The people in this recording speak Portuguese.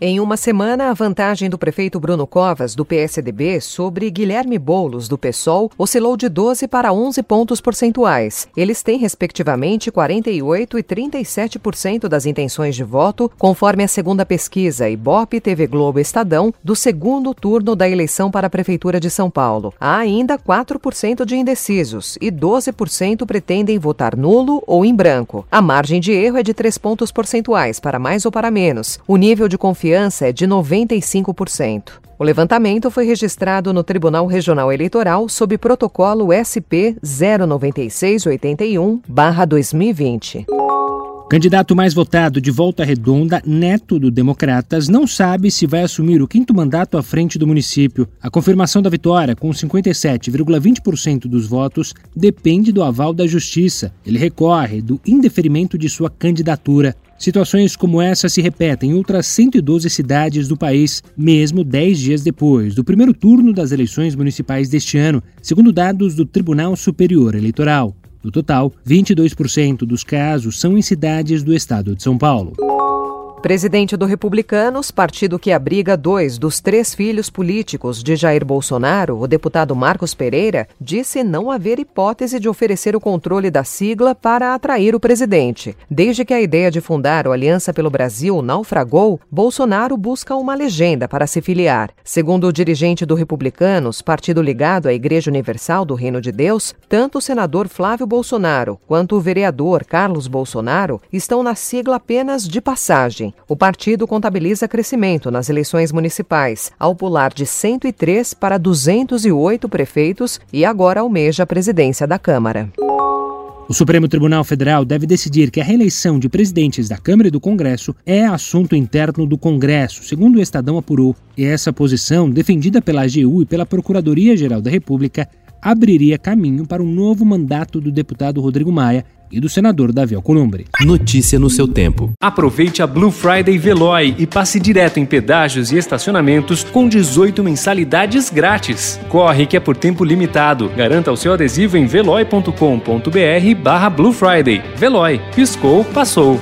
Em uma semana, a vantagem do prefeito Bruno Covas, do PSDB, sobre Guilherme Boulos, do PSOL, oscilou de 12 para 11 pontos percentuais. Eles têm, respectivamente, 48% e 37% das intenções de voto, conforme a segunda pesquisa Ibope TV Globo Estadão, do segundo turno da eleição para a Prefeitura de São Paulo. Há ainda 4% de indecisos e 12% pretendem votar nulo ou em branco. A margem de erro é de 3 pontos percentuais, para mais ou para menos. O nível de confiança confiança é de 95%. O levantamento foi registrado no Tribunal Regional Eleitoral sob protocolo SP 09681-2020. Candidato mais votado de Volta Redonda, Neto do Democratas, não sabe se vai assumir o quinto mandato à frente do município. A confirmação da vitória, com 57,20% dos votos, depende do aval da Justiça. Ele recorre do indeferimento de sua candidatura. Situações como essa se repetem em outras 112 cidades do país, mesmo 10 dias depois do primeiro turno das eleições municipais deste ano, segundo dados do Tribunal Superior Eleitoral. No total, 22% dos casos são em cidades do estado de São Paulo. Presidente do Republicanos, partido que abriga dois dos três filhos políticos de Jair Bolsonaro, o deputado Marcos Pereira, disse não haver hipótese de oferecer o controle da sigla para atrair o presidente. Desde que a ideia de fundar o Aliança pelo Brasil naufragou, Bolsonaro busca uma legenda para se filiar. Segundo o dirigente do Republicanos, partido ligado à Igreja Universal do Reino de Deus, tanto o senador Flávio Bolsonaro quanto o vereador Carlos Bolsonaro estão na sigla apenas de passagem. O partido contabiliza crescimento nas eleições municipais, ao pular de 103 para 208 prefeitos e agora almeja a presidência da Câmara. O Supremo Tribunal Federal deve decidir que a reeleição de presidentes da Câmara e do Congresso é assunto interno do Congresso, segundo o Estadão apurou. E essa posição, defendida pela AGU e pela Procuradoria-Geral da República, abriria caminho para um novo mandato do deputado Rodrigo Maia e do senador Davi Alcolumbre. Notícia no seu tempo. Aproveite a Blue Friday Veloy e passe direto em pedágios e estacionamentos com 18 mensalidades grátis. Corre que é por tempo limitado. Garanta o seu adesivo em veloy.com.br barra Blue Friday. Veloy. Piscou, passou.